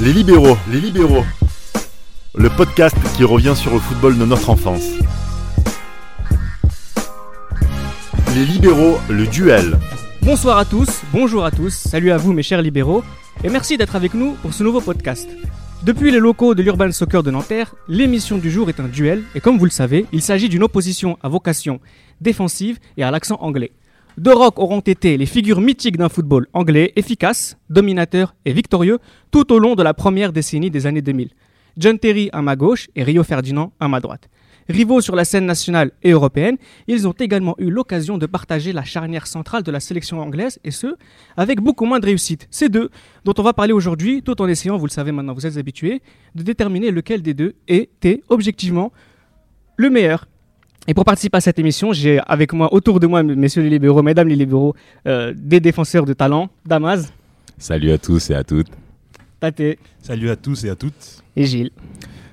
Les libéraux, les libéraux. Le podcast qui revient sur le football de notre enfance. Les libéraux, le duel. Bonsoir à tous, bonjour à tous, salut à vous mes chers libéraux, et merci d'être avec nous pour ce nouveau podcast. Depuis les locaux de l'Urban Soccer de Nanterre, l'émission du jour est un duel, et comme vous le savez, il s'agit d'une opposition à vocation défensive et à l'accent anglais. Deux rocs auront été les figures mythiques d'un football anglais efficace, dominateur et victorieux tout au long de la première décennie des années 2000. John Terry à ma gauche et Rio Ferdinand à ma droite. Rivaux sur la scène nationale et européenne, ils ont également eu l'occasion de partager la charnière centrale de la sélection anglaise, et ce, avec beaucoup moins de réussite. Ces deux, dont on va parler aujourd'hui, tout en essayant, vous le savez maintenant, vous êtes habitués, de déterminer lequel des deux était objectivement le meilleur. Et pour participer à cette émission, j'ai avec moi, autour de moi, messieurs les libéraux, mesdames les libéraux, euh, des défenseurs de talent, Damas, Salut à tous et à toutes. Tate Salut à tous et à toutes. et Gilles.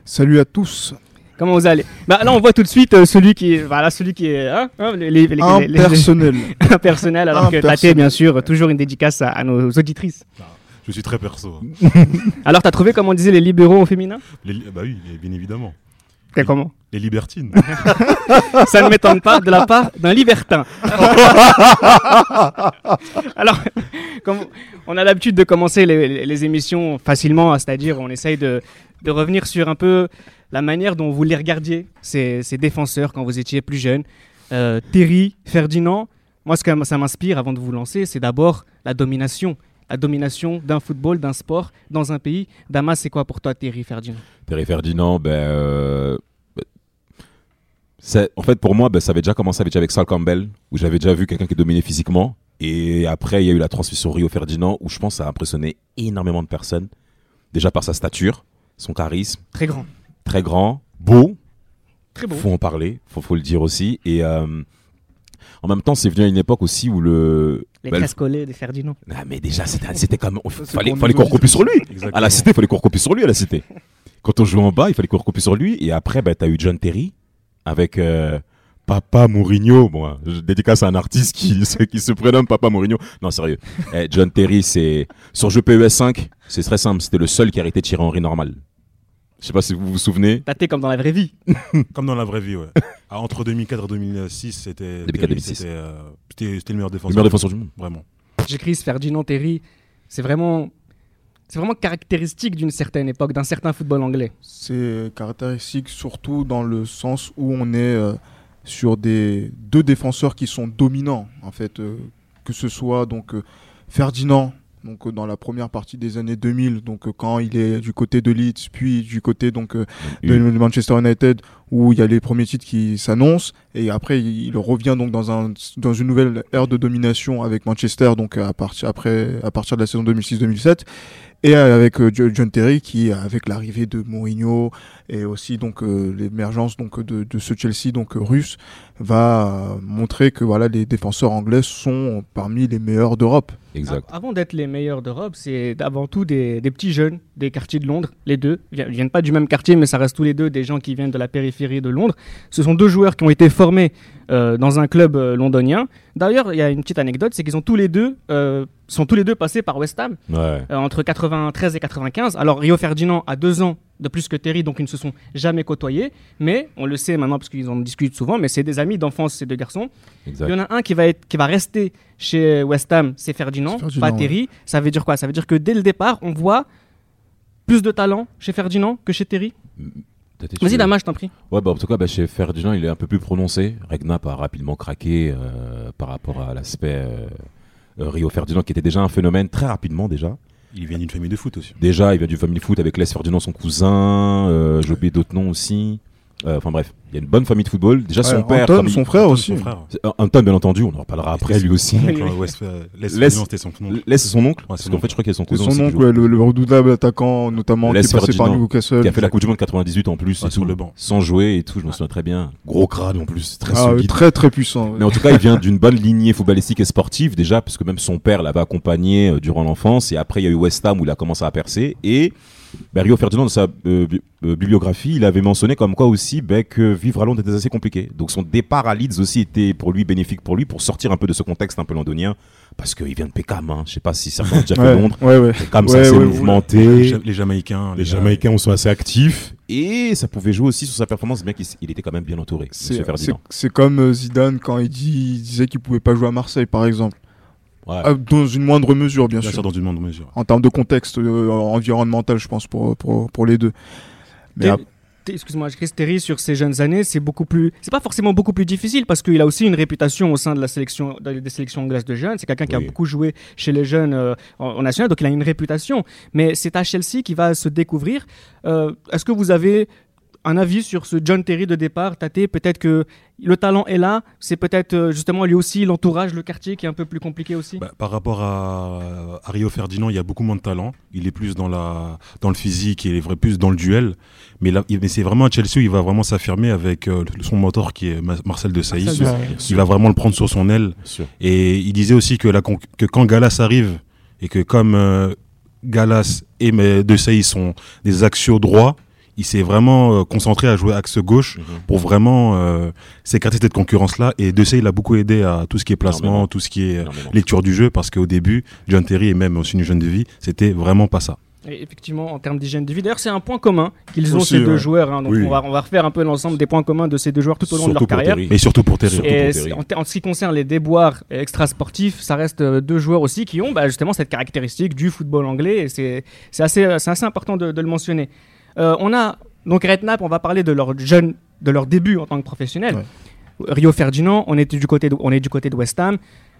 Salut à tous. Comment vous allez? Bah, Là, on voit tout de suite euh, celui qui est, voilà, celui qui est hein, hein, les, les- les- les- les- Impersonnel. impersonnel, alors que Tate, bien sûr, toujours une dédicace à, à nos auditrices. Je suis très perso. Alors, t'as trouvé, comme on disait, les libéraux au féminin? Les li- bah oui, bien évidemment. Comment Les libertines. Ça ne m'étonne pas de la part d'un libertin. Alors, comme on a l'habitude de commencer les, les- les émissions facilement, c'est-à-dire on essaye de, de revenir sur un peu la manière dont vous les regardiez, ces, ces défenseurs, quand vous étiez plus jeune. Euh, Terry, Ferdinand, moi ce que ça m'inspire avant de vous lancer, c'est d'abord la domination. La domination d'un football, d'un sport, dans un pays. Damas, c'est quoi pour toi, Terry, Ferdinand? Terry Ferdinand, ben, euh, ben, c'est- en fait, pour moi, ben, ça avait déjà commencé avec, avec Sal Campbell, où j'avais déjà vu quelqu'un qui dominait physiquement. Et après, il y a eu la transmission Rio Ferdinand, où je pense que ça a impressionné énormément de personnes. Déjà par sa stature, son charisme, Très grand. très grand, beau, Très beau. faut en parler, faut, faut le dire aussi. Et euh, en même temps, c'est venu à une époque aussi où le. Les ben, le- collées des Ferdinand. Ah, mais déjà, c'était comme. c'est Fallait, fallait qu'on recopie sur lui. Exactement. À la cité, il fallait qu'on recopie sur lui à la cité. Quand on jouait en bas, il fallait qu'on recopie sur lui. Et après, bah, tu as eu John Terry avec euh, Papa Mourinho. Bon, hein, je dédicace à un artiste qui, se- qui se prénomme Papa Mourinho. Non, sérieux. Eh, John Terry, c'est. Sur jeu PES 5, c'est très simple. C'était le seul qui a arrêté de tirer Henri normal. Je sais pas si vous vous souvenez. Tate comme dans la vraie vie. Comme dans la vraie vie, ouais. Ah, entre 2004 et 2006, c'était. 2004, Terry, 2006. C'était euh, c'était- c'était le meilleur Le défenseur. meilleur défenseur du monde. Vraiment. J'écris Ferdinand Terry, c'est vraiment, c'est vraiment caractéristique d'une certaine époque, d'un certain football anglais. C'est caractéristique surtout dans le sens où on est euh, sur des deux défenseurs qui sont dominants en fait, euh, que ce soit donc euh, Ferdinand donc euh, dans la première partie des années 2000 donc euh, quand il est du côté de Leeds puis du côté donc euh, de Manchester United où il y a les premiers titres qui s'annoncent et après il revient donc dans un dans une nouvelle ère de domination avec Manchester donc à partir après à partir de la saison 2006-2007 et avec Jo- John Terry qui avec l'arrivée de Mourinho et aussi donc euh, l'émergence donc de, de ce Chelsea donc russe va montrer que voilà les défenseurs anglais sont parmi les meilleurs d'Europe. Exact. Avant d'être les meilleurs d'Europe, c'est avant tout des, des petits jeunes des quartiers de Londres, les deux. Ils viennent pas du même quartier, mais ça reste tous les deux des gens qui viennent de la périphérie de Londres. Ce sont deux joueurs qui ont été formés euh, dans un club euh, londonien. D'ailleurs, il y a une petite anecdote, c'est qu'ils ont tous les deux euh, sont tous les deux passés par West Ham Ouais. euh, entre 93 et 95. Alors Rio Ferdinand a deux ans de plus que Terry, donc ils ne se sont jamais côtoyés. Mais on le sait maintenant parce qu'ils en discutent souvent. Mais c'est des amis d'enfance ces deux garçons. Exact. Il y en a un qui va, être, qui va rester chez West Ham, c'est Ferdinand, C'est Ferdinand, pas Terry. Ça veut dire quoi? Ça veut dire que dès le départ, on voit plus de talent chez Ferdinand que chez Terry? Vas-y, sûr Damas, je t'en prie. Ouais, bah, en tout cas, bah, chez Ferdinand, il est un peu plus prononcé. Regnap a rapidement craqué euh, par rapport à l'aspect euh, Rio Ferdinand, qui était déjà un phénomène très rapidement déjà. Il vient d'une famille de foot aussi. Déjà, il vient du family foot avec Les Ferdinand, son cousin. Euh, J'ai oublié d'autres noms aussi. Euh, Enfin bref, il y a une bonne famille de football. Déjà, son père. Anton, il- son frère Anton, aussi. Son frère. C'est- Anton, bien entendu, on en reparlera après lui aussi. Euh, euh, Laisse- son oncle. Laisse son oncle. Ouais, parce qu'en fait, je crois qu'il y a son C'est cousin son oncle, ouais, le, le redoutable attaquant notamment Les qui est passé par Newcastle. qui a fait la Coupe du Monde 98 en plus, et sur tout, le banc. sans jouer et tout, je me souviens très bien. Gros crâne en plus, très Ah, solide. très très puissant. ouais. Mais en tout cas, il vient d'une bonne lignée footballistique et sportive déjà, parce que même son père l'avait accompagné euh, durant l'enfance. Et après, il y a eu West Ham où il a commencé à percer. Et ben, Rio Ferdinand, dans sa euh, bi- euh, bibliographie, il avait mentionné comme quoi aussi ben, que vivre à Londres était assez compliqué. Donc son départ à Leeds aussi était pour lui bénéfique pour lui, pour sortir un peu de ce contexte un peu londonien, parce qu'il vient de Peckham. Hein. Je sais pas si certains ont déjà fait Ouais, Londres. ouais, ouais. Peckham, assez ouais, mouvementé. Les, Ja- les Jamaïcains. Les Jamaïcains sont assez actifs et ça pouvait jouer aussi sur sa performance, bien qu'il était quand même bien entouré, C'est comme euh, Zidane quand il, dit, il disait qu'il pouvait pas jouer à Marseille, par exemple. Ouais. Ah, dans une moindre mesure, bien, Bien sûr. sûr, dans une moindre mesure. En termes de contexte euh, environnemental, je pense, pour, pour, pour les deux. Mais t'es- Excuse-moi, Chris Terry, sur ses jeunes années, c'est beaucoup plus. C'est pas forcément beaucoup plus difficile parce qu'il a aussi une réputation au sein de la sélection, de- des sélections anglaises de jeunes. C'est quelqu'un qui a beaucoup joué chez les jeunes euh, en, en national, donc il a une réputation. Mais c'est à Chelsea qui va se découvrir. Euh, Est-ce que vous avez un avis sur ce John Terry de départ, Tate Peut-être que le talent est là. C'est peut-être euh, justement lui aussi l'entourage, le quartier qui est un peu plus compliqué aussi. Bah, par rapport à, à Rio Ferdinand, il y a beaucoup moins de talent. Il est plus dans, la, dans le physique, il est vrai plus dans le duel. Mais, là, il- mais c'est vraiment à Chelsea où il va vraiment s'affirmer avec euh, son mentor qui est Ma- Marcel de. Marcel. Bien Il sûr, va vraiment le prendre sur son aile. Et il disait aussi que, la, con- que quand Galas arrive, et que comme euh, Galas et De Sailly sont des axiaux droits, il s'est vraiment euh, concentré à jouer axe gauche Mhm. pour vraiment euh, s'écarter de cette concurrence-là. Et De Sailly l'a beaucoup aidé à tout ce qui est placement, Énormément. tout ce qui est euh, Énormément. lecture du jeu, parce qu'au début, John Terry et même aussi une jeune de vie, c'était vraiment pas ça. Et effectivement, en termes d'hygiène de vie, d'ailleurs, c'est un point commun qu'ils ont Aussi, ces deux ouais. joueurs. hein. donc Oui. on, va, on va refaire un peu l'ensemble des points communs de ces deux joueurs tout au long de leur carrière. Terry. Et surtout pour Terry. Surtout Et pour c'est- Terry. en, ce qui concerne les déboires extrasportifs, ça reste deux joueurs aussi qui ont bah, justement cette caractéristique du football anglais. Et c'est assez, important de, de le mentionner. Euh, on a donc Redknapp, on va parler de leur jeune, de leur début en tant que professionnel. Rio Ferdinand, on est du côté de, on est du côté de West Ham.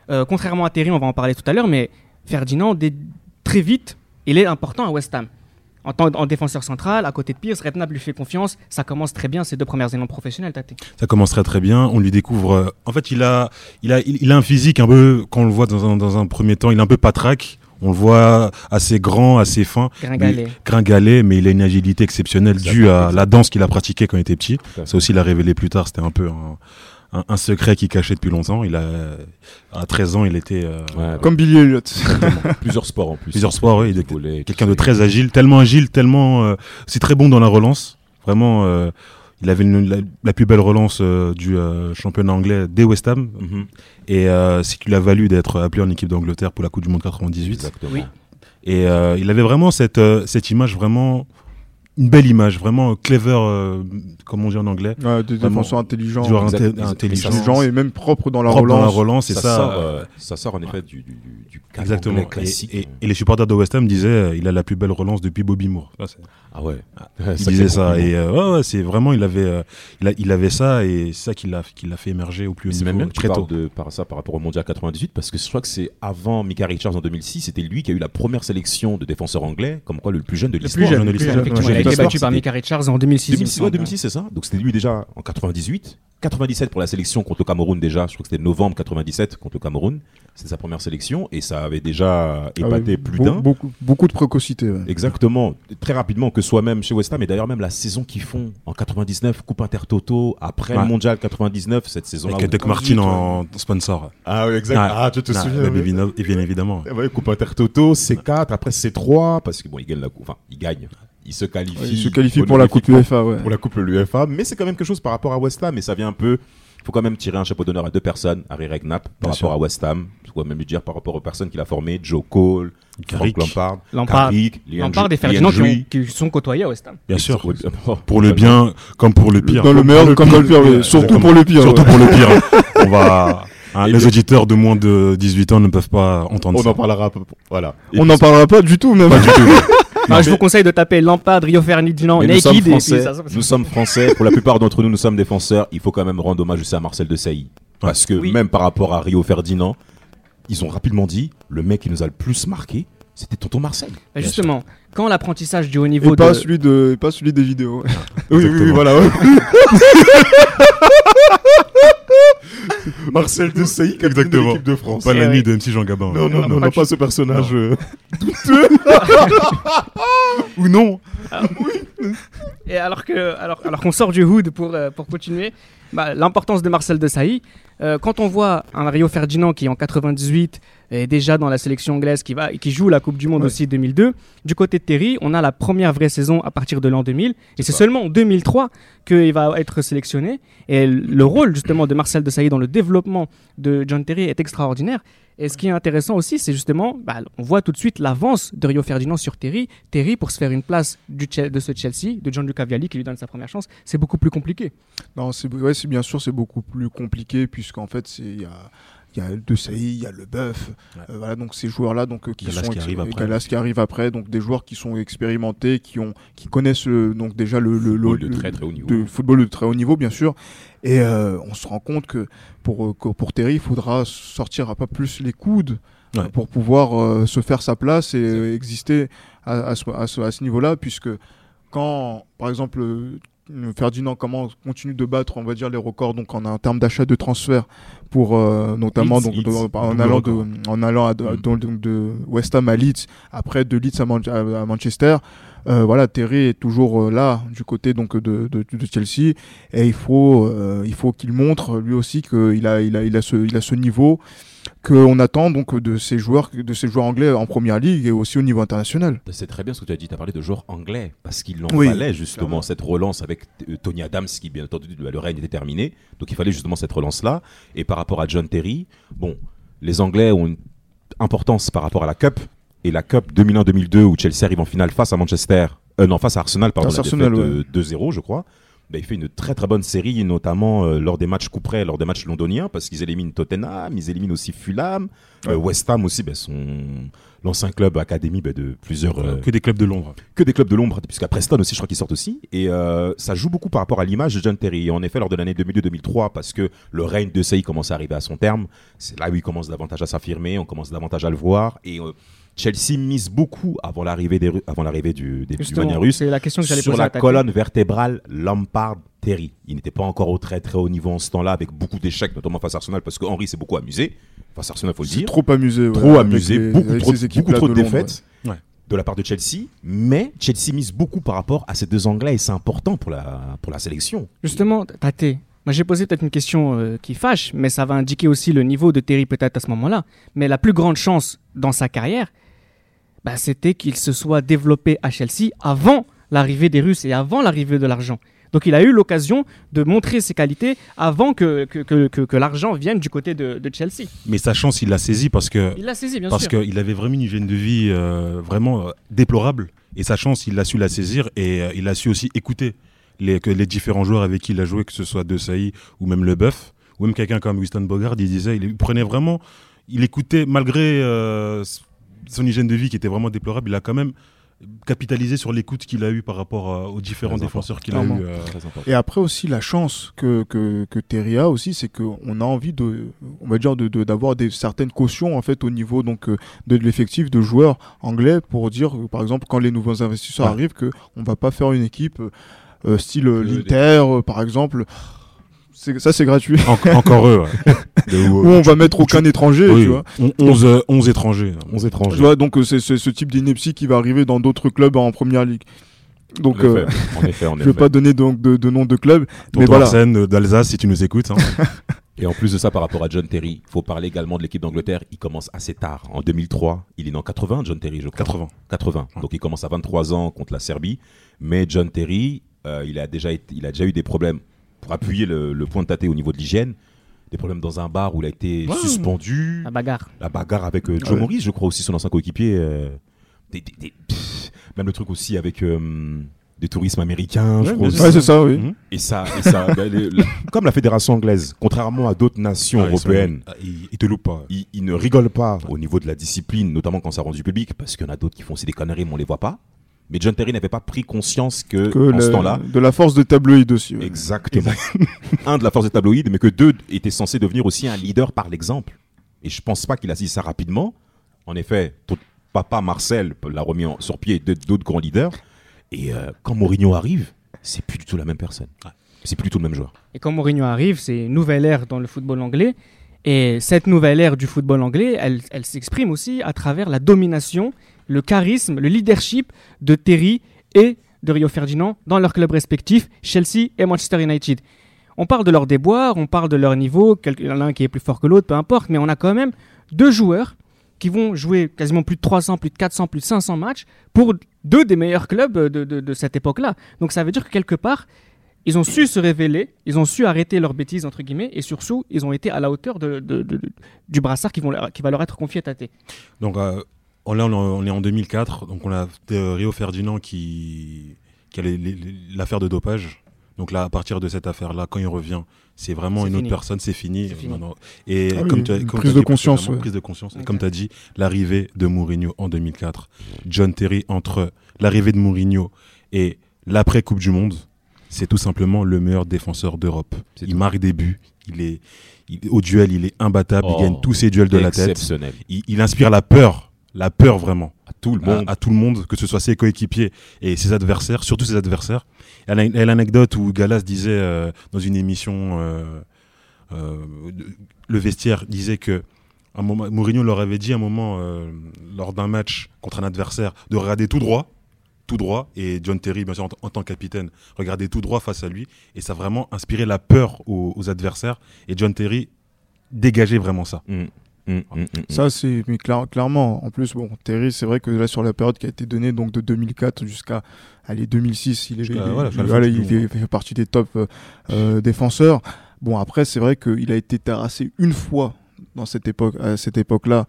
Euh, contrairement à Terry, on va en parler tout à l'heure, mais Ferdinand, dès- très vite, il est important à West Ham. En tant en défenseur central, à côté de Pierce, Redknapp lui fait confiance. Ça commence très bien ces deux premières années professionnelles, Tate. Ça commence très très bien. On lui découvre. euh, en fait, il a, il a, il, il a un physique un peu. Quand on le voit dans un, dans un premier temps, il est un peu patraque. On le voit assez grand, assez fin, Gringalet. gringalet, mais il a une agilité exceptionnelle due à la danse qu'il a pratiquée quand il était petit. Ça aussi, il a révélé plus tard. C'était un peu un, un, un secret qu'il cachait depuis longtemps. Il a, à 13 ans, il était euh, Ouais, Comme Billy Elliott. Plusieurs sports en plus. Plusieurs sports, oui, il était Volley, quelqu'un de très agile, tellement agile, tellement. Euh, c'est très bon dans la relance. Vraiment, euh, il avait une- la, la plus belle relance euh, du euh, championnat anglais dès West Ham. Mhm. Et euh, c'est ce qui lui a valu d'être appelé en équipe d'Angleterre pour la Coupe du Monde 98. Exactement. Oui. Et euh, il avait vraiment cette, euh, cette image, vraiment une belle image, vraiment clever, euh, comme on dit en anglais. Ouais, des défenseurs intelligents. Intelligent, intelligents et même propres dans la propre dans la relance. relance, et ça, ça. sort, euh, ça sort en effet du, du, du, du cadre Exactement. Et, classique. et- et les supporters de West Ham disaient euh, il a la plus belle relance depuis Bobby Moore. Ça, c'est- ah ouais. Il disait ça. Et euh, ouais, ouais, c'est vraiment, il avait, euh, il, a- il avait ça et c'est ça qui l'a, qui l'a fait émerger au plus haut C'est niveau même bien que tu très parles tôt. de par ça par rapport au mondial 98 parce que je crois que c'est avant Mika Richards en 2006, c'était lui qui a eu la première sélection de défenseurs anglais, comme quoi le plus jeune de Le l'histoire. plus jeune, jeune de le plus l'histoire. jeune, Il a été battu par Mika Richards en 2006. il me 2006, ouais, semble. 2006, c'est ça. Donc c'était lui déjà en 98. 97 pour la sélection contre le Cameroun déjà. Je crois que c'était novembre 97 contre le Cameroun. C'était sa première sélection et ça avait déjà épaté Ah ouais, plus d'un. Beaucoup, beaucoup de précocité. ouais. Exactement, très rapidement, que ce soit même chez West Ham et d'ailleurs même la saison qu'ils font en 99, Coupe Intertoto, après Ouais. le Mondial 99, cette saison-là. Avec Doc Martin en sponsor. Ah oui, exact. Ouais. Ah, tu te Ah, souviens bah, oui. bien, bien évidemment. Ouais, Coupe Intertoto, C4, après C3, parce que bon, il gagne la coupe, enfin, il gagne, il se qualifie. Ouais, il se qualifie pour la Coupe UEFA. Ouais. Pour la Coupe l'UEFA, mais c'est quand même quelque chose par rapport à West Ham, et ça vient un peu. Il faut quand même tirer un chapeau d'honneur à deux personnes, Harry Redknapp par Bien rapport sûr. à West Ham, je pourrais même lui dire par rapport aux personnes qu'il a formées, Joe Cole, Frank. Lampard, Lampard, Carrick, Lampard et Ferdinand qui, ont- Andrew. qui sont côtoyés à West Ham. Bien sûr. Pour le bien comme pour le pire. Dans le meilleur comme dans le pire. Surtout pour le pire. Surtout pour le pire. On va. hein, les puis- auditeurs de moins de 18 ans ne peuvent pas entendre On ça. en parlera, un peu- voilà. Et On n'en parlera pas du tout, même. Pas du tout. Ah, je vous conseille de taper Lampard, Rio Ferdinand, Mais nous sommes Naked. et puis français. ça- ça- Nous sommes français. Pour la plupart d'entre nous, nous sommes défenseurs. Il faut quand même rendre hommage aussi à Marcel de Sailly. Parce que Oui. même par rapport à Rio Ferdinand, ils ont rapidement dit le mec qui nous a le plus marqué, c'était Tonton Marcel. Bah, Justement, quand l'apprentissage du haut Et niveau pas de... celui de, et pas celui des vidéos. Oui, oui, oui, voilà. Marcel de de Exactement. l'équipe de France. Pas l'ami oui. de MC Jean Gabin. Non, non, non, pas non, du pas ce personnage. euh, Ou non. Et alors que, alors, alors qu'on sort du hood pour, euh, pour continuer, bah, l'importance de Marcel Desailly, euh, quand on voit un Rio Ferdinand qui en 98 est déjà dans la sélection anglaise qui, va, qui joue la Coupe du Monde Ouais. aussi 2002. Du côté de Terry, on a la première vraie saison à partir de l'an 2000. Et c'est seulement en 2003 qu'il va être sélectionné. Et le rôle justement de Marcel Desailly dans le développement de John Terry est extraordinaire. Et ce qui est intéressant aussi, c'est justement, bah, on voit tout de suite l'avance de Rio Ferdinand sur Terry. Terry, pour se faire une place de ce Chelsea, de Gianluca Vialli qui lui donne sa première chance, c'est beaucoup plus compliqué. Non, c'est bien sûr, c'est beaucoup plus compliqué puisqu'en fait, il y a il y a De Sailly, il y a Le Ouais. euh, voilà donc ces joueurs-là donc euh, qui sont qui arrive après. Qui arrive après donc des joueurs qui sont expérimentés, qui ont qui connaissent euh, donc déjà le le, Football le- de très très haut niveau. de football de très haut niveau bien sûr et euh, on se rend compte que pour pour Terry, il faudra sortir un peu plus les coudes Ouais. pour pouvoir euh, se faire sa place et euh, exister à, à ce, à ce- à ce niveau-là puisque quand par exemple Ferdinand comment continue de battre on va dire les records donc en, en termes d'achat de transfert pour euh, notamment Leeds, donc Leeds, de- en allant de en allant à- Mm. de West Ham à Leeds après de Leeds à, Man- à- Manchester euh, voilà Terry est toujours euh, là du côté donc de, de, de Chelsea et il faut euh, il faut qu'il montre lui aussi qu'il a il a il a ce il a ce niveau qu'on attend donc de ces joueurs de ces joueurs anglais en première ligue et aussi au niveau international C'est très bien ce que tu as dit, tu as parlé de joueurs anglais, parce qu'il en Oui, fallait justement clairement. cette relance avec euh, Tony Adams, qui bien entendu, le règne était terminé, donc il fallait justement cette relance-là. Et par rapport à John Terry, bon, les Anglais ont une importance par rapport à la Cup, et la Cup 2001-2002, où Chelsea arrive en finale face à Manchester, euh, non, face à Arsenal, pardon, Face Arsenal, défaite de 2-0, je crois. Ben, il fait une très très bonne série, notamment euh, lors des matchs couperets, lors des matchs londoniens, parce qu'ils éliminent Tottenham, ils éliminent aussi Fulham, euh, West Ham aussi, ben, son l'ancien club académie ben, de plusieurs euh, Que des clubs de Londres. que des clubs de l'ombre, puisqu'à Preston aussi, je crois qu'ils sortent aussi. Et ça joue beaucoup par rapport à l'image de John Terry. Et en effet, lors de l'année 2002-2003, parce que le règne de Saï commence à arriver à son terme, c'est là où il commence davantage à s'affirmer, on commence davantage à le voir. Et Chelsea mise beaucoup avant l'arrivée des avant l'arrivée du, des, du Justement, mania russe c'est la question que j'allais sur poser la colonne vertébrale Lampard-Terry. Il n'était pas encore au très très haut niveau en ce temps-là, avec beaucoup d'échecs, notamment face à Arsenal, parce que Henry s'est beaucoup amusé. Face à Arsenal, faut le dire trop amusé ouais, trop amusé, les- beaucoup trop, beaucoup de défaites ouais. Ouais. de la part de Chelsea, mais Chelsea mise beaucoup par rapport à ces deux Anglais et c'est important pour la, pour la sélection. Justement, Tate, moi j'ai posé peut-être une question euh, qui fâche, mais ça va indiquer aussi le niveau de Terry peut-être à ce moment-là. Mais la plus grande chance dans sa carrière, bah, c'était qu'il se soit développé à Chelsea avant l'arrivée des Russes et avant l'arrivée de l'argent. Donc il a eu l'occasion de montrer ses qualités avant que, que, que, que- que l'argent vienne du côté de, de Chelsea. Mais sa chance, il l'a saisi parce que Il l'a saisi, bien parce qu'il avait vraiment une hygiène de vie euh, vraiment euh, déplorable. Et sa chance, il a su la saisir et euh, il a su aussi écouter les, que les différents joueurs avec qui il a joué, que ce soit De Sailly ou même Le Beuf, ou même quelqu'un comme Winston Bogard, il disait, il prenait vraiment, il écoutait, malgré euh, son hygiène de vie qui était vraiment déplorable, il a quand même capitalisé sur l'écoute qu'il a eu par rapport euh, aux différents Très défenseurs qu'il a eu. euh. Et après aussi la chance que, que, que Terry a aussi, c'est qu'on a envie de, on va dire, de, de- d'avoir des certaines cautions en fait au niveau donc euh, de l'effectif de joueurs anglais pour dire, par exemple, quand les nouveaux investisseurs Ouais. arrivent, que on va pas faire une équipe euh, style l'Inter, par exemple. Ça c'est gratuit. en- encore eux. ouais. De où, Où on va mettre aucun étranger, oui, tu vois. on- 11, euh, 11 étrangers. 11 Tu étrangers. vois, donc euh, c'est ce type d'ineptie qui va arriver dans d'autres clubs en première ligue. Donc, En euh, effet, en effet, en je vais effet. pas donner donc de, de nom de club, mais voilà. Arsène euh, d'Alsace, si tu nous écoutes. hein. Et en plus de ça, par rapport à John Terry, il faut parler également de l'équipe d'Angleterre. Il commence assez tard. En 2003, il est né en 80, John Terry, je crois. 80. 80. Donc il commence à 23 ans contre la Serbie. Mais John Terry, euh, il, a déjà été- il a déjà eu des problèmes pour appuyer le, le point de tâté au niveau de l'hygiène. Des problèmes dans un bar où il a été Ouais. suspendu. La bagarre. La bagarre avec euh, Joe ouais. Morris, je crois aussi, son ancien coéquipier. euh, des- des- des- pff, même le truc aussi avec euh, des tourismes américains, je crois. c'est ça, oui. Mhm. Et ça, et ça les- la- comme la fédération anglaise, contrairement à d'autres nations Ah, européennes, ah, ils, ils te loupent pas. ils, ils ne rigolent pas au niveau de la discipline, notamment quand ça rend du public, parce qu'il y en a d'autres qui font aussi des conneries, mais on les voit pas. Mais John Terry n'avait pas pris conscience que, Que en le- ce temps-là, de la force de tabloïd aussi. ouais. exactement, un de la force des tabloïds, mais que deux étaient censés devenir aussi un leader par l'exemple. Et je pense pas qu'il a dit ça rapidement. En effet, ton papa Marcel l'a remis en- sur pied et d'autres grands leaders. Et euh, quand Mourinho arrive, c'est plus du tout la même personne. C'est plus du tout le même joueur. Et quand Mourinho arrive, c'est une nouvelle ère dans le football anglais. Et cette nouvelle ère du football anglais, elle, elle s'exprime aussi à travers la domination, le charisme, le leadership de Terry et de Rio Ferdinand dans leurs clubs respectifs, Chelsea et Manchester United. On parle de leur déboire, on parle de leur niveau, l'un qui est plus fort que l'autre, peu importe, mais on a quand même deux joueurs qui vont jouer quasiment plus de 300, plus de 400, plus de 500 matchs pour deux des meilleurs clubs de, cette époque-là. Donc ça veut dire que quelque part, ils ont su se révéler, ils ont su arrêter leurs bêtises, entre guillemets, et surtout, ils ont été à la hauteur de, du brassard qui va leur être confié à tâter. Donc euh, on, là, on, est en 2004, donc on a euh, Rio Ferdinand qui, qui a l'affaire de dopage. Donc là, à partir de cette affaire-là, quand il revient, c'est vraiment une fini. autre personne, c'est fini. Et Ah oui, comme tu as, comme prise as de dit conscience, ouais. prise de conscience. Et comme tu as dit, l'arrivée de Mourinho en 2004. John Terry, entre l'arrivée de Mourinho et l'après Coupe du Monde, c'est tout simplement le meilleur défenseur d'Europe. C'est Il tout. marque des buts, il est, il- au duel, il est imbattable, Oh, il gagne tous ses duels de la tête. Exceptionnel. Il, il inspire la peur, la peur vraiment À tout le monde. à tout le monde, que ce soit ses coéquipiers et ses adversaires, surtout ses adversaires. Il y a y a l'anecdote où Galas disait euh, dans une émission, euh, euh, le vestiaire disait que un moment, Mourinho leur avait dit à un moment lors d'un match contre un adversaire de regarder tout droit, tout droit, et John Terry, bien sûr, en, en tant que capitaine, regardait tout droit face à lui, et ça a vraiment inspiré la peur aux, aux adversaires, et John Terry dégageait vraiment ça. Mm, mm, mm, mm. Ça, c'est mais clair- clairement. En plus, bon, Terry, c'est vrai que là, sur la période qui a été donnée, donc de 2004 jusqu'à allez, 2006, il, est, il, voilà, voilà, fait, fait partie des top euh, euh, défenseurs. Bon, après, c'est vrai qu'il a été terrassé une fois dans cette époque, à cette époque-là,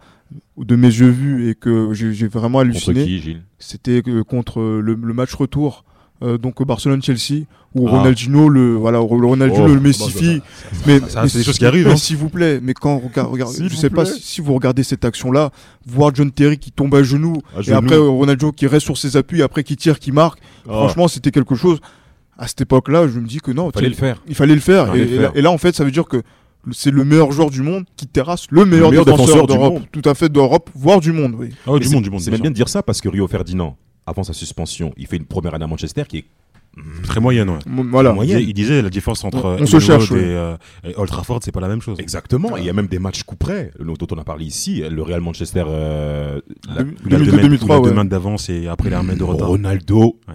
de mes yeux vus, et que j'ai vraiment Contre halluciné. qui, Gilles? C'était euh, contre le, le match retour. Euh, donc Barcelone-Chelsea où Ah. Ronaldinho le voilà Ronaldinho Oh, le bah, messifie bah, mais, ça, mais c'est des choses qui arrivent, mais hein. S'il vous plaît, mais quand regarde, S'il je vous sais pas plaît. si, si vous regardez cette action-là, voir John Terry qui tombe à genoux À et genoux. après euh, Ronaldo qui reste sur ses appuis, après qui tire, qui marque. Oh, Franchement, c'était quelque chose. À cette époque-là, je me dis que non, fallait tiens, le faire. il fallait le faire. Fallait Et, le là, et là, en fait, ça veut dire que c'est le meilleur joueur du monde qui terrasse le meilleur, meilleur défenseur, d'Europe. Tout à fait d'Europe, voire du monde. Oui. Ah du c'est- monde, du monde. C'est bien même bien de dire ça parce que Rio Ferdinand, avant sa suspension, il fait une première année à Manchester qui est Très moyenne, ouais. Voilà. Il disait, il disait la différence entre On- on se cherche, ouais. et, euh, et Old Trafford, c'est pas la même chose. exactement. Il y a même des matchs coup près, dont on a parlé ici, le Real Manchester. euh, la- Deux- Il a deux 2002, mains- 2003, il a deux ouais. mains d'avance et après il a un mètre de retard. Ronaldo, Ouais.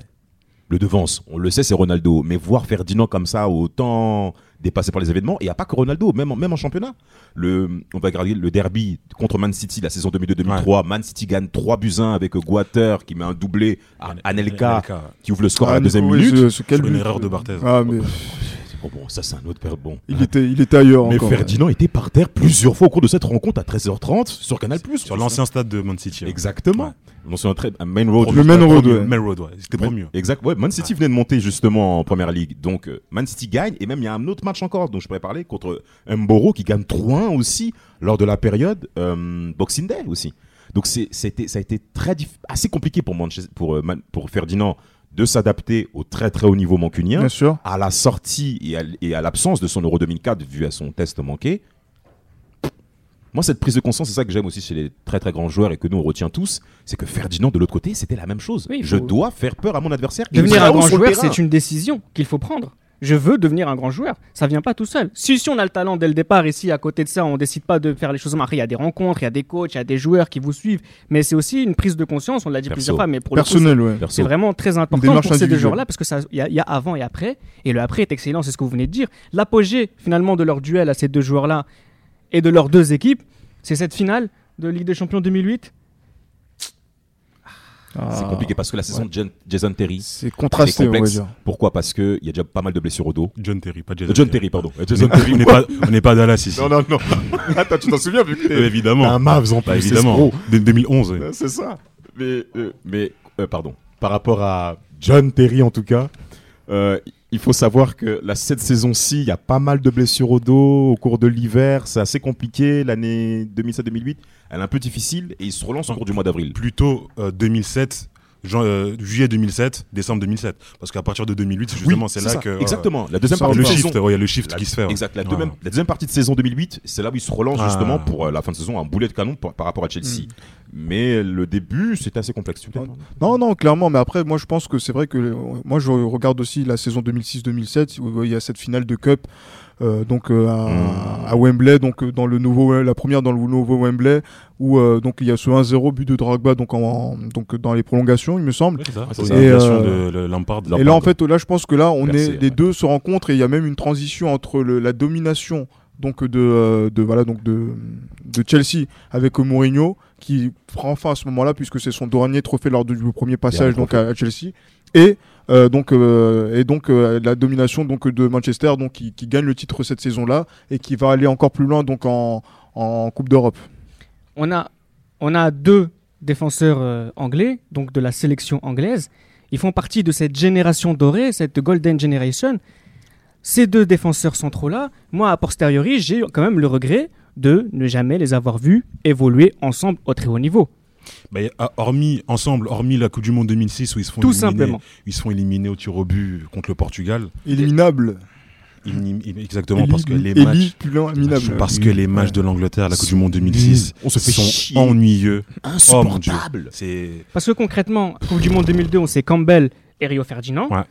Le devance. On le sait, c'est Ronaldo. Mais voir Ferdinand comme ça, autant dépassé par les événements, et il n'y a pas que Ronaldo, même en, même en championnat. Le, on va regarder le derby contre Man City, la saison 2002-2003. Man City gagne 3 buts 1 avec Guater qui met un doublé à Anelka qui ouvre le score à la Ah, deuxième oui, minute. Sur une erreur de Barthez. Ah, mais Bon, bon, ça c'est un autre père. Bon. il était, il était ailleurs Mais encore. Ferdinand était par terre plusieurs fois au cours de cette rencontre à 13h30 sur Canal+. Sur l'ancien stade de Man City. ouais. Exactement. Ouais. Très un Main Road. Le Main Road, ouais. Main Road, ouais. C'était promu. Exact. Ouais, Man City venait de monter justement en première ligue. Donc euh, Man City gagne et même il y a un autre match encore dont je pourrais parler contre Mboro qui gagne 3-1 aussi lors de la période euh, Boxing Day aussi. Donc c'est c'était ça a été très assez compliqué pour Manchester- pour euh, Man- pour Ferdinand de s'adapter au très très haut niveau mancunien Bien sûr. à la sortie et à, l- et à l'absence de son Euro 2004 vu à son test manqué. Moi, cette prise de conscience, c'est ça que j'aime aussi chez les très très grands joueurs et que nous on retient tous, c'est que Ferdinand de l'autre côté, c'était la même chose. Oui, il Je faut- dois faire peur à mon adversaire. et Devenir un grand sur le joueur, terrain. c'est une décision qu'il faut prendre. Je veux devenir un grand joueur. Ça vient pas tout seul. Si, si on a le talent dès le départ, et si à côté de ça, on décide pas de faire les choses. Après, il y a des rencontres, il y a des coachs, il y a des joueurs qui vous suivent. Mais c'est aussi une prise de conscience, on l'a dit Perso. plusieurs fois, mais pour le Personnel, ouais. C'est vraiment très important pour ces deux joueurs-là parce que ça, il y, y a avant et après. Et le après est excellent, c'est ce que vous venez de dire. L'apogée finalement de leur duel à ces deux joueurs-là et de leurs deux équipes, c'est cette finale de Ligue des Champions 2008. C'est Ah, compliqué parce que la saison de Jason Terry, C'est contrasté, c'est on va complexe. dire. Pourquoi? Parce qu'il y a déjà pas mal de blessures au dos. John Terry, pas Euh, Jason, John Terry, pardon. Euh, On Jason n'est Terry. on n'est pas, à Dallas ici. Non, non, non. Attends, tu t'en souviens vu que Euh, évidemment. un Mavs en plus. Bah, c'est évidemment. De 2011. ouais. Euh, C'est ça. Mais, euh, mais euh, pardon. Par rapport à John Terry, en tout cas, euh, il faut savoir que la, cette saison-ci, il y a pas mal de blessures au dos au cours de l'hiver. C'est assez compliqué. L'année 2007-2008, elle est un peu difficile et il se relance au cours du mois d'avril. Plutôt euh, 2007, jan- euh, juillet 2007, décembre 2007. Parce qu'à partir de 2008, c'est justement c'est là ça. que. euh, Exactement. La deuxième partie le de shift, ouais, il y a le shift La- qui se fait. Exact. La, Ouais. deuxième, la deuxième partie de saison 2008, c'est là où il se relance Ah. justement pour euh, la fin de saison, un boulet de canon par, par rapport à Chelsea. Mais le début, c'était assez complexe. Non, non, clairement, mais après, moi je pense que c'est vrai que euh, moi je regarde aussi la saison 2006-2007 où il y a cette finale de Cup. euh, donc euh, à, à Wembley, donc euh, dans le nouveau, la première dans le nouveau Wembley, où euh, donc il y a ce 1-0 but de Drogba donc en, donc dans les prolongations, il me semble. C'est ça. c'est C'est ça. la Et, euh, de le- Lampard. Lampard. Et là, en fait, là, je pense que là, on est, les ouais. deux se rencontrent et il y a même une transition entre le- la domination donc de, euh, de voilà donc de, de Chelsea avec Mourinho qui prend fin à ce moment-là puisque c'est son dernier trophée lors du premier passage donc à, à Chelsea et euh, donc euh, et donc euh, la domination donc de Manchester donc qui, qui gagne le titre cette saison-là et qui va aller encore plus loin donc en, en Coupe d'Europe. On a, on a deux défenseurs euh, anglais, donc de la sélection anglaise. Ils font partie de cette génération dorée, cette Golden Generation. Ces deux défenseurs centraux-là, moi, a posteriori, j'ai quand même le regret de ne jamais les avoir vus évoluer ensemble au très haut niveau. Bah, ah, hormis, ensemble, hormis la Coupe du Monde 2006 où ils se font Tout éliminer, simplement. ils se font éliminer au tir au but contre le Portugal. Éliminable. Élim- exactement, parce que les matchs. plus loin, minable. Parce que les matchs de l'Angleterre, la Coupe du Monde 2006, On se fait sont chier. ennuyeux. Oh mon Dieu. Insupportable. C'est Parce que concrètement, Coupe du Monde 2002, on sait Campbell et Rio Ferdinand. Ouais.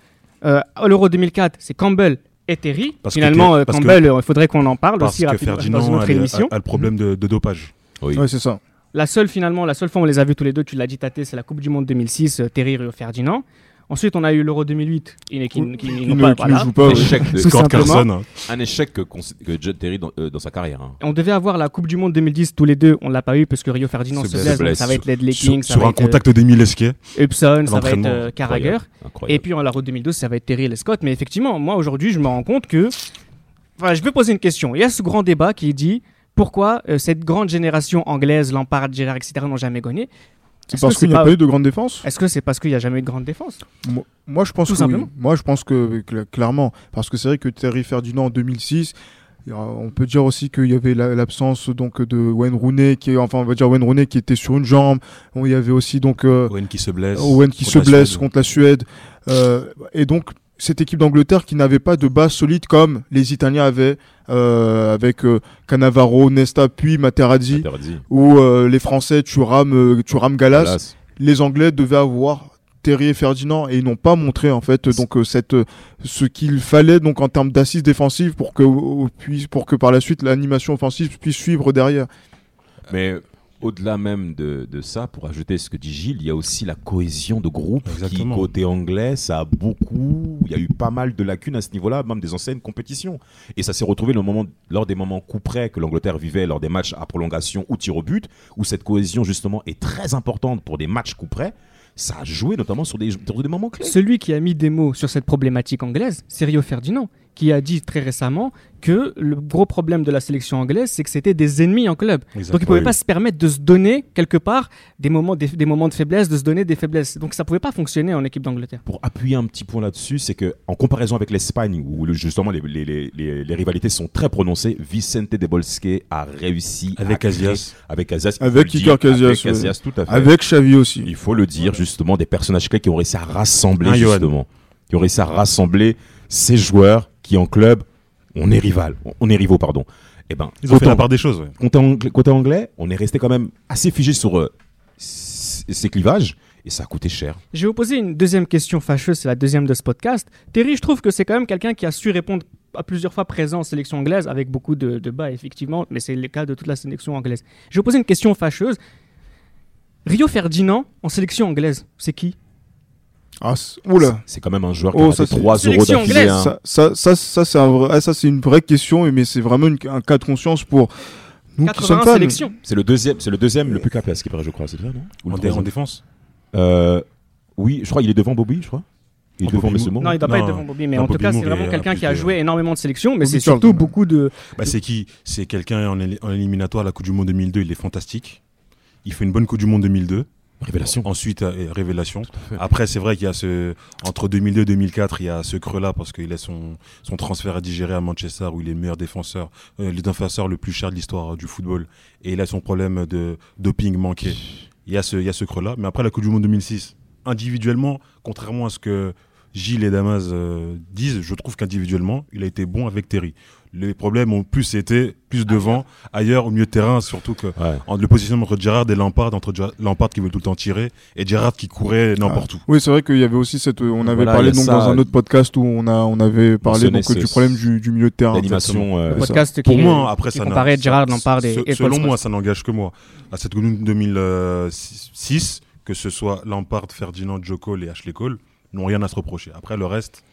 Euh, à l'Euro 2004, c'est Campbell et Terry. Parce Finalement, euh, parce que- Campbell, il faudrait qu'on en parle parce aussi que rapidement dans une a, autre les- émission. a- a le problème de, de dopage. Oui. Ouais, c'est ça. La seule finalement, la seule fois où on les a vus tous les deux, tu l'as dit Tate, c'est la Coupe du Monde 2006, euh, Terry Rio Ferdinand. Ensuite, on a eu l'Euro 2008, qui, qui, qui- qui Qui n'ont ne, pas, qui voilà. ne joue pas. ouais. Échec. Carson, un échec que, que John Terry dans, euh, dans sa carrière. hein. On devait avoir la Coupe du Monde 2010 tous les deux, on l'a pas eu parce que Rio Ferdinand Se se blesse. donc ça va être Ledley sur, King, ça sur va un être euh, contact d'Emile Esquet. Hudson, ça va être euh, Carragher. Et puis en l'Euro 2012, ça va être Terry et Scott. Mais effectivement, moi aujourd'hui, je me rends compte que. Enfin, je vais poser une question. Il y a ce grand débat qui dit pourquoi euh, cette grande génération anglaise, Lampard, Gerrard, etc., n'ont jamais gagné? C'est parce qu'il n'y a pas- pas eu de grande défense Est-ce que c'est parce qu'il n'y a jamais eu de grande défense? Moi, moi, je pense Tout que simplement. oui. Moi, je pense que cla- clairement, parce que c'est vrai que Terry Ferdinand en 2006, il y a- on peut dire aussi qu'il y avait la- l'absence donc de Wayne Rooney, qui, enfin, on va dire Wayne Rooney qui était sur une jambe. Il y avait aussi donc euh, Owen qui se blesse. Owen qui contre se la blesse Suède. contre la Suède. Euh, et donc, cette équipe d'Angleterre qui n'avait pas de base solide comme les Italiens avaient euh, avec euh, Cannavaro, Nesta, puis Materazzi, Interdit. ou euh, les Français Thuram, euh, Thuram Gallas Galas. les Anglais devaient avoir Terry et Ferdinand et ils n'ont pas montré en fait donc cette ce qu'il fallait donc en termes d'assises défensives pour que puisse pour que par la suite l'animation offensive puisse suivre derrière. Mais au-delà même de, de ça, pour ajouter ce que dit Gilles, il y a aussi la cohésion de groupe Exactement. qui, côté anglais, ça a beaucoup. Il y a eu pas mal de lacunes à ce niveau-là, même des anciennes compétitions. Et ça s'est retrouvé le moment, lors des moments coup près que l'Angleterre vivait lors des matchs à prolongation ou tir au but, où cette cohésion justement est très importante pour des matchs coup près. Ça a joué notamment sur des, sur des moments clés. Celui qui a mis des mots sur cette problématique anglaise, c'est Rio Ferdinand, qui a dit très récemment que le gros problème de la sélection anglaise, c'est que c'était des ennemis en club. Donc ils ne pouvaient pas se permettre de se donner quelque part des moments, des, des moments de faiblesse, de se donner des faiblesses. Donc ça pouvait pas fonctionner en équipe d'Angleterre. Pour appuyer un petit point là-dessus, c'est que en comparaison avec l'Espagne, où le- justement les, les- les- les- les rivalités sont très prononcées, Vicente de Bolsque a réussi Avec Casillas. avec Casillas, il Avec dire, Casillas, avec tout à fait. Avec Xavi aussi. Il faut le dire justement des personnages clés qui ont réussi à rassembler Johan. justement, qui ont réussi à rassembler ces joueurs qui en club, on est rival, on est rivaux pardon. Et ben Ils ont fait côté, la part des choses. ouais. côté anglais, côté anglais, on est resté quand même assez figé sur euh, ces clivages et ça a coûté cher. Je vais vous poser une deuxième question fâcheuse, c'est la deuxième de ce podcast. Terry, je trouve que c'est quand même quelqu'un qui a su répondre à plusieurs fois présent en sélection anglaise, avec beaucoup de, de bas, effectivement, mais c'est le cas de toute la sélection anglaise. Je vais vous poser une question fâcheuse. Rio Ferdinand en sélection anglaise, c'est qui? Ah, c'est- oula. C'est quand même un joueur qui Oh, a ça, raté c'est- 3 euros d'affilée. hein. Ça, ça, ça, ça, c'est un vrai- ah, ça, c'est une vraie question, mais c'est vraiment une- un cas de conscience pour nous qui sommes 81 fans. C'est le deuxième, c'est le deuxième le plus capé à ce qui paraît, je crois, c'est ça, non Ou En, en défense. Euh, Oui, je crois qu'il est devant Bobby, je crois. Il est Oh, devant Bobby. Non, il ne doit pas Non, être devant Bobby, mais non, en tout cas, c'est vraiment quelqu'un qui a de- joué énormément de sélections, mais Bobby c'est surtout beaucoup de. Bah, c'est qui C'est quelqu'un en éliminatoire à la Coupe du Monde 2002, il est fantastique. Il fait une bonne Coupe du Monde 2002. Révélation. Ensuite, euh, révélation. Après, c'est vrai qu'il y a ce. Entre 2002 et 2004, il y a ce creux-là parce qu'il a son, son transfert à digérer à Manchester où il est le meilleur défenseur, euh, le défenseur le plus cher de l'histoire du football. Et il a son problème de doping manqué. Il y a ce, il y a ce creux-là. Mais après la Coupe du Monde 2006, individuellement, contrairement à ce que Gilles et Damas euh, disent, je trouve qu'individuellement, il a été bon avec Terry. Les problèmes ont plus été plus devant, ailleurs, au milieu de terrain, surtout que Ouais. entre le positionnement entre Gerrard et Lampard, entre Gerrard- Lampard qui veut tout le temps tirer et Gerrard qui courait n'importe où. Oui, c'est vrai qu'il y avait aussi cette. On avait Voilà, parlé donc ça. dans un autre podcast où on a on avait parlé donc ce- du problème du, du milieu de terrain. L'animation. euh, podcast Pour qui, moi, après, qui ça n'a- comparait Gerard Lampard et, et Selon moi, ça n'engage que moi. À cette Coupe du Monde 2006, que ce soit Lampard, Ferdinand, Joe Cole et Ashley Cole, n'ont rien à se reprocher. Après, le reste,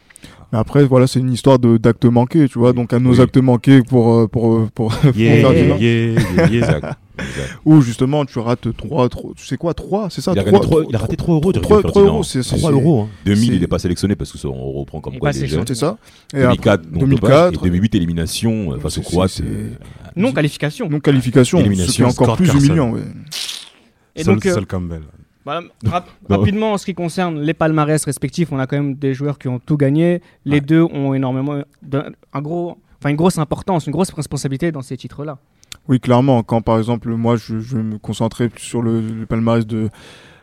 Mais après, voilà, c'est une histoire de d'actes manqués, tu vois. Donc, à nos Oui. actes manqués pour, euh, pour, euh, pour, pour Yeah, Ferdinand. yeah, yeah, yeah. Exact. exact. Où justement, tu rates 3, tu sais quoi, 3, c'est ça Il a, il a raté 3 euros de trois- Rio trois Ferdinand. euros, c'est- c'est- 3 c'est- euros. Hein. 2000, c'est- il est pas sélectionné parce que ça, on reprend comme Il quoi pas il est sélectionné. jeune. C'est ça. Et 2004, après, donc 2004, et 2008 élimination euh, face aux Croates. euh, Non qualification. non qualification, Élimination, ce qui est encore plus humiliant. Et Sol- donc, Sol Campbell. Voilà, rap- Non. rapidement, en ce qui concerne les palmarès respectifs, on a quand même des joueurs qui ont tout gagné. Les Ouais. deux ont énormément, un gros, enfin une grosse importance, une grosse responsabilité dans ces titres-là. Oui, clairement. Quand par exemple, moi, je, je vais me concentrer sur le, le palmarès de,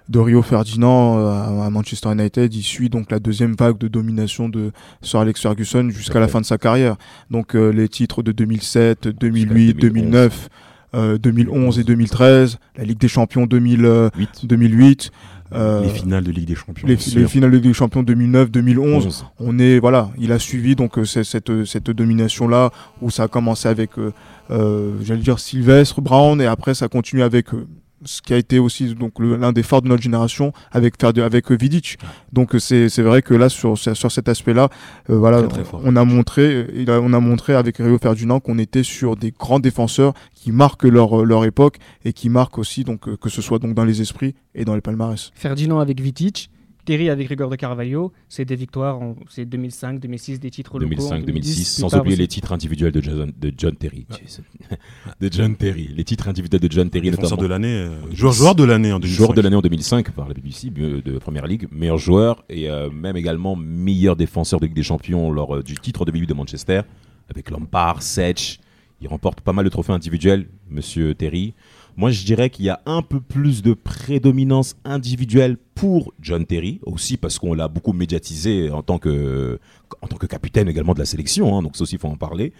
de Rio Ferdinand euh, à, à Manchester United, il suit donc la deuxième vague de domination de Sir Alex Ferguson jusqu'à la fin de sa carrière. Donc euh, les titres de 2007, 2008, 2011. 2009, euh, 2011 et 2013, la Ligue des Champions 2000, euh, 8, 2008. euh, les finales de Ligue des Champions. les, finales de Ligue des Champions 2009, 2011, 11. on est voilà, il a suivi donc euh, cette cette domination là où ça a commencé avec euh, euh, j'allais dire Sylvestre Brown et après ça continue avec euh, ce qui a été aussi donc l'un des phares de notre génération avec Ferdi- avec euh, Vidic. Donc euh, c'est c'est vrai que là sur sur cet aspect-là euh, voilà, Très, très fort. on a montré on a montré avec Rio Ferdinand qu'on était sur des grands défenseurs qui marquent leur leur époque et qui marquent aussi donc euh, que ce soit donc dans les esprits et dans les palmarès. Ferdinand avec Vitic, Terry avec Rigor de Carvalho, c'est des victoires, en- c'est 2005, 2006, des titres locaux. en 2005, 2006, 2010, sans oublier aussi. les titres individuels de John, de John Terry. de John Terry. Les titres individuels de John Terry, Défenseur notamment. de l'année. euh, joueur, joueur de l'année en 2005. Joueur de l'année en 2005 par la BBC mieux- de Première Ligue, meilleur joueur et euh, même également meilleur défenseur de Ligue des Champions lors euh, du titre 2008 de Manchester avec Lampard, Setch. Il remporte pas mal de trophées individuels, Monsieur Terry. Moi, je dirais qu'il y a un peu plus de prédominance individuelle pour John Terry, aussi parce qu'on l'a beaucoup médiatisé en tant que, en tant que capitaine également de la sélection, hein, donc ça aussi, il faut en parler.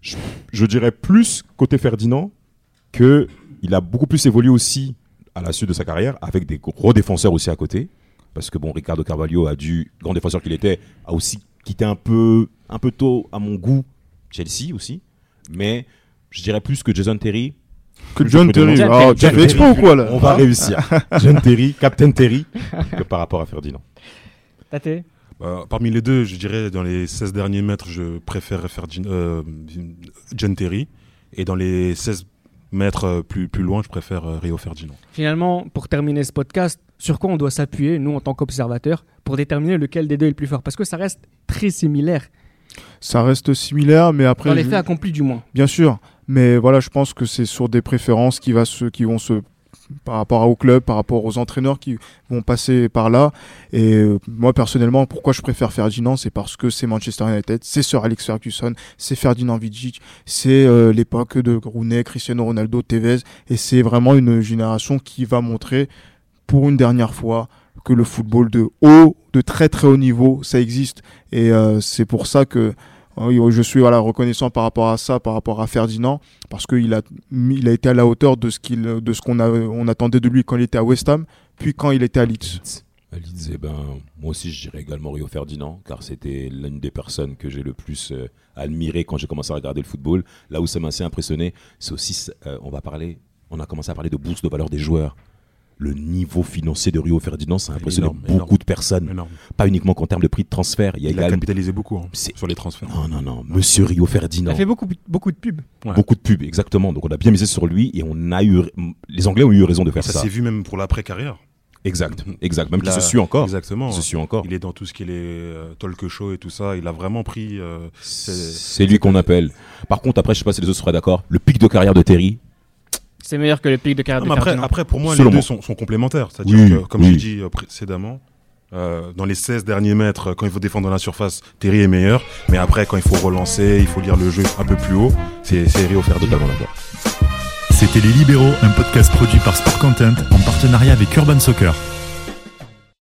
Je, dirais plus côté Ferdinand que il a beaucoup plus évolué aussi à la suite de sa carrière avec des gros défenseurs aussi à côté. Parce que bon, Ricardo Carvalho a dû, grand défenseur qu'il était, a aussi quitté un peu, un peu tôt à mon goût Chelsea aussi. Mais je dirais plus que Jason Terry. Que John Terry, John tu Terry. fais ou quoi là On va réussir. John Terry, Captain Terry, que par rapport à Ferdinand. Tate Euh, parmi les deux, je dirais dans les 16 derniers mètres, je préfère Ferdin- euh, John Terry. Et dans les 16 mètres euh, plus, plus loin, je préfère euh, Rio Ferdinand. Finalement, pour terminer ce podcast, sur quoi on doit s'appuyer, nous, en tant qu'observateurs, pour déterminer lequel des deux est le plus fort? Parce que ça reste très similaire, Ça reste similaire, mais après, dans les faits accomplis du moins. bien sûr. Mais voilà, je pense que c'est sur des préférences qui, va se, qui vont se par rapport au club, par rapport aux entraîneurs qui vont passer par là. Et euh, moi, personnellement, pourquoi je préfère Ferdinand, c'est parce que c'est Manchester United, c'est Sir Alex Ferguson, c'est Ferdinand Vidic, c'est euh, l'époque de Rooney, Cristiano Ronaldo, Tevez, et c'est vraiment une génération qui va montrer pour une dernière fois que le football de haut, de très très haut niveau, ça existe. Et euh, c'est pour ça que euh, je suis reconnaissant par rapport à ça, par rapport à Ferdinand, parce qu'il a, il a été à la hauteur de ce qu'on on attendait de lui quand il était à West Ham, puis quand il était à Leeds. À Leeds, eh ben, moi aussi, je dirais également Rio Ferdinand, car c'était l'une des personnes que j'ai le plus euh, admiré quand j'ai commencé à regarder le football. Là où ça m'a assez impressionné, c'est aussi, euh, on va parler, on a commencé à parler de bourse de valeur des joueurs. Le niveau financier de Rio Ferdinand, ça a impressionné Énorme, beaucoup énorme. de personnes. Énorme. Pas uniquement qu'en termes de prix de transfert. Il y a Il a capitalisé beaucoup hein, sur les transferts. Non, non, non. Monsieur Rio Ferdinand. Ça fait beaucoup, beaucoup de pubs. Ouais. Beaucoup de pubs, exactement. Donc on a bien misé sur lui et on a eu. Les Anglais ont eu raison de faire Ça ça. s'est vu même pour l'après-carrière. Exact, exact. Même Il qu'il a- se suit encore. Exactement. Il se suit encore. Il est dans tout ce qui est les euh, talk show et tout ça. Il a vraiment pris. euh, C'est lui qu'on appelle. Par contre, après, je sais pas si les autres seraient d'accord. Le pic de carrière de Terry, C'est meilleur que le pic de carrière Non, de après, pour moi, les deux sont, sont complémentaires. C'est-à-dire Oui, que, comme oui. j'ai dit euh, précédemment, euh, dans les 16 derniers mètres, quand il faut défendre dans la surface, Terry est meilleur. Mais après, quand il faut relancer, il faut lire le jeu un peu plus haut, c'est c'est Rio Ferdinand. totalement d'accord. C'était Les Libéraux, un podcast produit par Sport Content en partenariat avec Urban Soccer.